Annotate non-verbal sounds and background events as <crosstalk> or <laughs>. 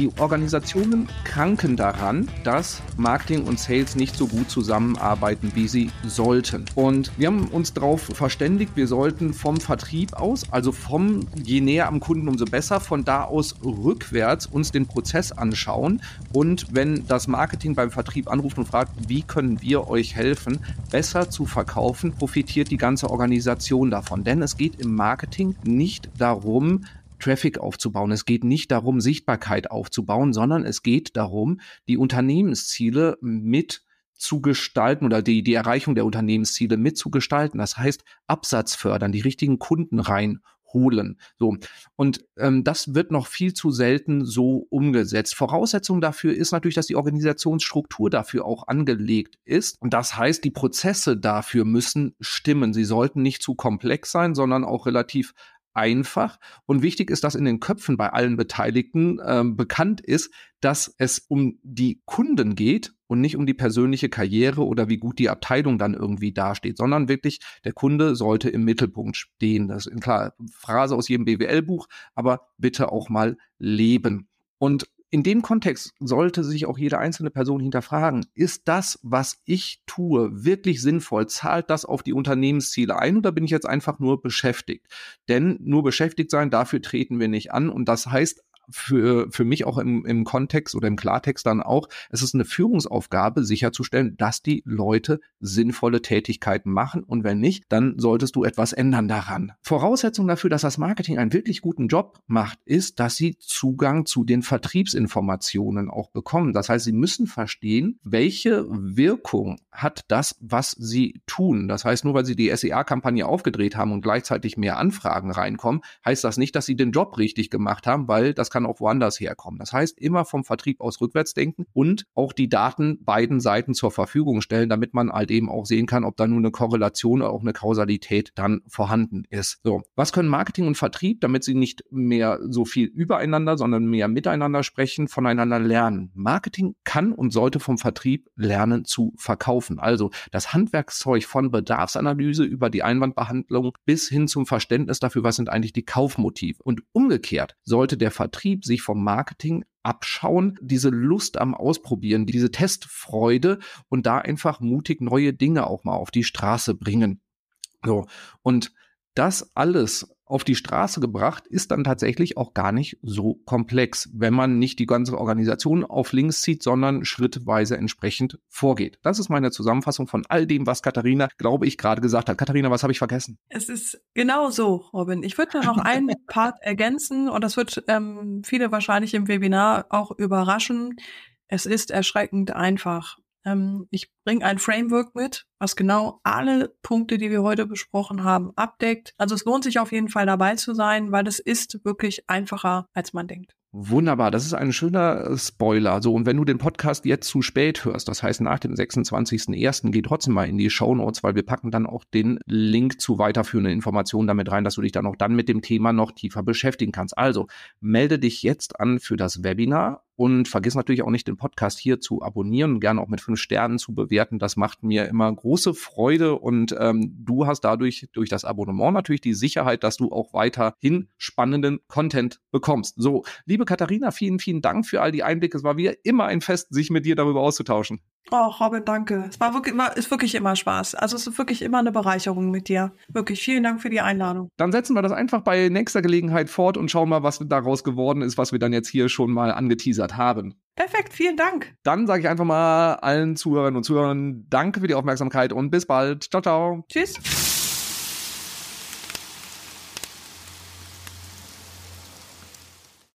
Die Organisationen kranken daran, dass Marketing und Sales nicht so gut zusammenarbeiten, wie sie sollten. Und wir haben uns darauf verständigt, wir sollten vom Vertrieb aus, also vom je näher am Kunden, umso besser, von da aus rückwärts uns den Prozess anschauen. Und wenn das Marketing beim Vertrieb anruft und fragt, wie können wir euch helfen, besser zu verkaufen, profitiert die ganze Organisation davon. Denn es geht im Marketing nicht darum, Traffic aufzubauen. Es geht nicht darum, Sichtbarkeit aufzubauen, sondern es geht darum, die Unternehmensziele mit zu gestalten oder die, die Erreichung der Unternehmensziele mitzugestalten. Das heißt, Absatz fördern, die richtigen Kunden reinholen. So. Und ähm, das wird noch viel zu selten so umgesetzt. Voraussetzung dafür ist natürlich, dass die Organisationsstruktur dafür auch angelegt ist. Und das heißt, die Prozesse dafür müssen stimmen. Sie sollten nicht zu komplex sein, sondern auch relativ einfach. Und wichtig ist, dass in den Köpfen bei allen Beteiligten äh, bekannt ist, dass es um die Kunden geht und nicht um die persönliche Karriere oder wie gut die Abteilung dann irgendwie dasteht, sondern wirklich der Kunde sollte im Mittelpunkt stehen. Das ist eine klare Phrase aus jedem BWL-Buch, aber bitte auch mal leben. Und in dem Kontext sollte sich auch jede einzelne Person hinterfragen, ist das, was ich tue, wirklich sinnvoll? Zahlt das auf die Unternehmensziele ein oder bin ich jetzt einfach nur beschäftigt? Denn nur beschäftigt sein, dafür treten wir nicht an. Und das heißt für, für mich auch im, im Kontext oder im Klartext dann auch, es ist eine Führungsaufgabe, sicherzustellen, dass die Leute sinnvolle Tätigkeiten machen und wenn nicht, dann solltest du etwas ändern daran. Voraussetzung dafür, dass das Marketing einen wirklich guten Job macht, ist, dass sie Zugang zu den Vertriebsinformationen auch bekommen. Das heißt, sie müssen verstehen, welche Wirkung hat das, was sie tun. Das heißt, nur weil sie die SEA-Kampagne aufgedreht haben und gleichzeitig mehr Anfragen reinkommen, heißt das nicht, dass sie den Job richtig gemacht haben, weil das kann auch woanders herkommen. Das heißt, immer vom Vertrieb aus rückwärts denken und auch die Daten beiden Seiten zur Verfügung stellen, damit man halt eben auch sehen kann, ob da nur eine Korrelation oder auch eine Kausalität dann vorhanden ist. So, was können Marketing und Vertrieb, damit sie nicht mehr so viel übereinander, sondern mehr miteinander sprechen, voneinander lernen? Marketing kann und sollte vom Vertrieb lernen zu verkaufen. Also das Handwerkszeug von Bedarfsanalyse über die Einwandbehandlung bis hin zum Verständnis dafür, was sind eigentlich die Kaufmotive. Und umgekehrt sollte der Vertrieb Vertrieb sich vom Marketing abschauen, diese Lust am Ausprobieren, diese Testfreude und da einfach mutig neue Dinge auch mal auf die Straße bringen. So. Und das alles auf die Straße gebracht, ist dann tatsächlich auch gar nicht so komplex, wenn man nicht die ganze Organisation auf links zieht, sondern schrittweise entsprechend vorgeht. Das ist meine Zusammenfassung von all dem, was Katharina, glaube ich, gerade gesagt hat. Katharina, was habe ich vergessen? Es ist genau so, Robin. Ich würde noch einen <laughs> Part ergänzen und das wird ähm, viele wahrscheinlich im Webinar auch überraschen. Es ist erschreckend einfach. Ähm, ich bringe ein Framework mit, was genau alle Punkte, die wir heute besprochen haben, abdeckt. Also es lohnt sich auf jeden Fall dabei zu sein, weil es ist wirklich einfacher, als man denkt. Wunderbar, das ist ein schöner Spoiler. So, und wenn du den Podcast jetzt zu spät hörst, das heißt nach dem 26.01., geh trotzdem mal in die Show Notes, weil wir packen dann auch den Link zu weiterführenden Informationen damit rein, dass du dich dann auch dann mit dem Thema noch tiefer beschäftigen kannst. Also, melde dich jetzt an für das Webinar und vergiss natürlich auch nicht, den Podcast hier zu abonnieren gerne auch mit fünf Sternen zu bewerten. Das macht mir immer große Freude und ähm, du hast dadurch durch das Abonnement natürlich die Sicherheit, dass du auch weiterhin spannenden Content bekommst. So, liebe Katharina, vielen, vielen Dank für all die Einblicke. Es war wieder immer ein Fest, sich mit dir darüber auszutauschen. Oh, Robin, danke. Es war wirklich, war, ist wirklich immer Spaß. Also es ist wirklich immer eine Bereicherung mit dir. Wirklich, vielen Dank für die Einladung. Dann setzen wir das einfach bei nächster Gelegenheit fort und schauen mal, was daraus geworden ist, was wir dann jetzt hier schon mal angeteasert haben. Perfekt, vielen Dank. Dann sage ich einfach mal allen Zuhörern und Zuhörern Danke für die Aufmerksamkeit und bis bald. Ciao, ciao. Tschüss.